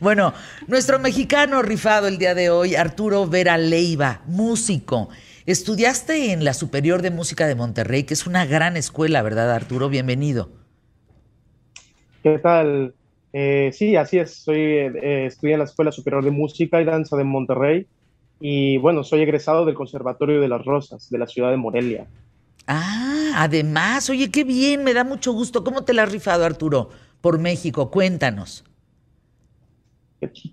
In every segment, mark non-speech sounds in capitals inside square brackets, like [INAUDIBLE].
Bueno, nuestro mexicano rifado el día de hoy, Arturo Vera Leiva, músico. Estudiaste en la Superior de Música de Monterrey, que es una gran escuela, ¿verdad, Arturo? Bienvenido. ¿Qué tal? Eh, sí, así es. Soy, eh, estudié en la Escuela Superior de Música y Danza de Monterrey. Y bueno, soy egresado del Conservatorio de las Rosas, de la ciudad de Morelia. Ah, además, oye, qué bien, me da mucho gusto. ¿Cómo te la has rifado, Arturo, por México? Cuéntanos.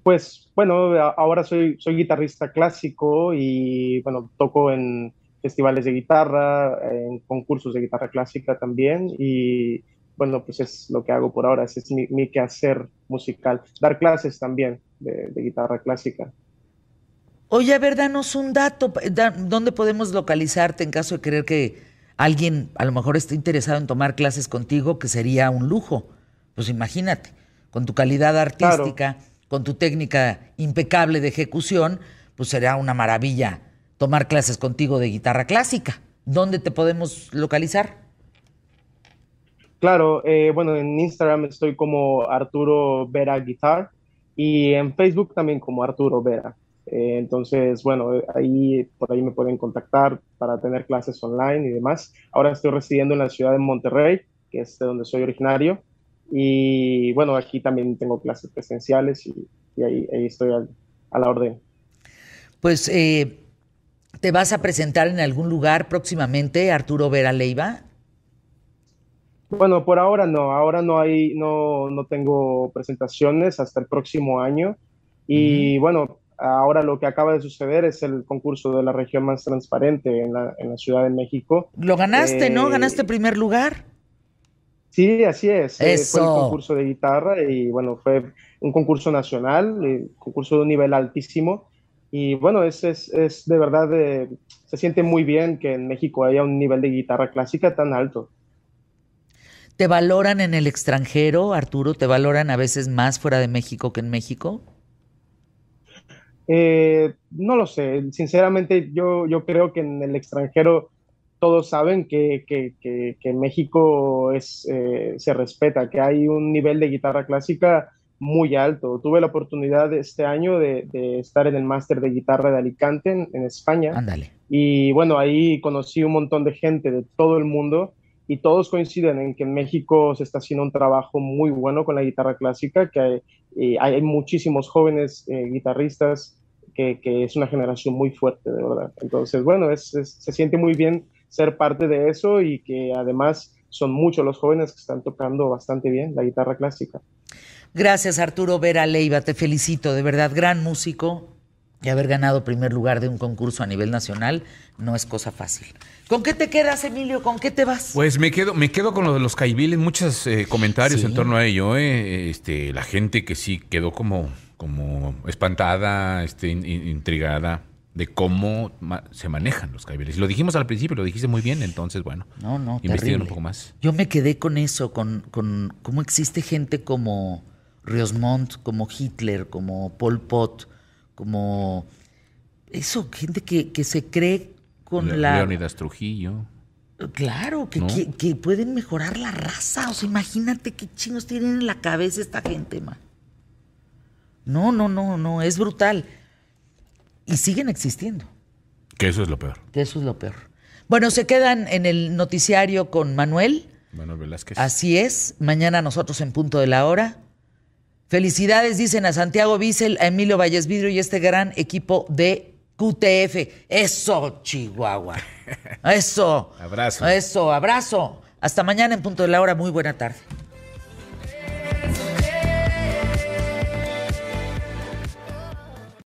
Pues bueno, ahora soy, soy guitarrista clásico y bueno, toco en festivales de guitarra, en concursos de guitarra clásica también y bueno, pues es lo que hago por ahora, ese es mi, quehacer musical. Dar clases también de, guitarra clásica. Oye, a ver, danos un dato, ¿dónde podemos localizarte en caso de querer que alguien a lo mejor esté interesado en tomar clases contigo, que sería un lujo? Pues imagínate, con tu calidad artística, con tu técnica impecable de ejecución, pues será una maravilla tomar clases contigo de guitarra clásica. ¿Dónde te podemos localizar? Claro, eh, bueno, en Instagram estoy como Arturo Vera Guitar y en Facebook también como Arturo Vera. Eh, entonces, bueno, ahí por ahí me pueden contactar para tener clases online y demás. Ahora estoy residiendo en la ciudad de Monterrey, que es de donde soy originario. Y bueno, aquí también tengo clases presenciales y, ahí, estoy a, la orden. Pues, eh, ¿te vas a presentar en algún lugar próximamente, Arturo Vera Leiva? Bueno, por ahora no, ahora no hay, no, no tengo presentaciones hasta el próximo año. Y bueno, ahora lo que acaba de suceder es el concurso de la región más transparente en la, en la Ciudad de México. Lo ganaste, ¿no? Eh, ¿Ganaste primer lugar? Sí, así es. Eh, fue el concurso de guitarra y bueno, fue un concurso nacional, un eh, concurso de un nivel altísimo. Y bueno, es, es, es de verdad, se siente muy bien que en México haya un nivel de guitarra clásica tan alto. ¿Te valoran en el extranjero, Arturo? ¿Te valoran a veces más fuera de México que en México? Eh, no lo sé. Sinceramente, yo, yo creo que en el extranjero todos saben que, que, México es, eh, se respeta, que hay un nivel de guitarra clásica muy alto. Tuve la oportunidad este año de, estar en el máster de guitarra de Alicante en, en España. Ándale. Y bueno, ahí conocí un montón de gente de todo el mundo y todos coinciden en que en México se está haciendo un trabajo muy bueno con la guitarra clásica, que hay, eh, hay muchísimos jóvenes eh, guitarristas, que, que, es una generación muy fuerte, de verdad. Entonces, bueno, es, se siente muy bien ser parte de eso y que además son muchos los jóvenes que están tocando bastante bien la guitarra clásica. Gracias Arturo Vera Leiva, te felicito, de verdad, gran músico, y haber ganado primer lugar de un concurso a nivel nacional no es cosa fácil. ¿Con qué te quedas, Emilio? ¿Con qué te vas? Pues me quedo, me quedo con lo de los caibiles, muchos eh, comentarios en torno a ello. Eh. Este, la gente que sí quedó como, como espantada, este, intrigada de cómo se manejan los caibiles. Lo dijimos al principio, lo dijiste muy bien, entonces bueno, no, no, investiguen un poco más. Yo me quedé con eso, con, con cómo existe gente como Riosmont, como Hitler, como Pol Pot, como eso, gente que, que se cree con la... Leonidas Trujillo. Claro, que, que, pueden mejorar la raza. O sea, imagínate qué chingos tienen en la cabeza esta gente, man. No, no, no, no, es brutal. Y siguen existiendo. Que eso es lo peor. Que eso es lo peor. Bueno, se quedan en el noticiario con Manuel. Manuel Velázquez. Así es. Mañana nosotros en punto de la hora. Felicidades, dicen a Santiago Bissell, a Emilio Valles Vidrio y este gran equipo de QTF. Eso, Chihuahua. [LAUGHS] Eso. abrazo. Eso, abrazo. Hasta mañana en punto de la hora. Muy buena tarde.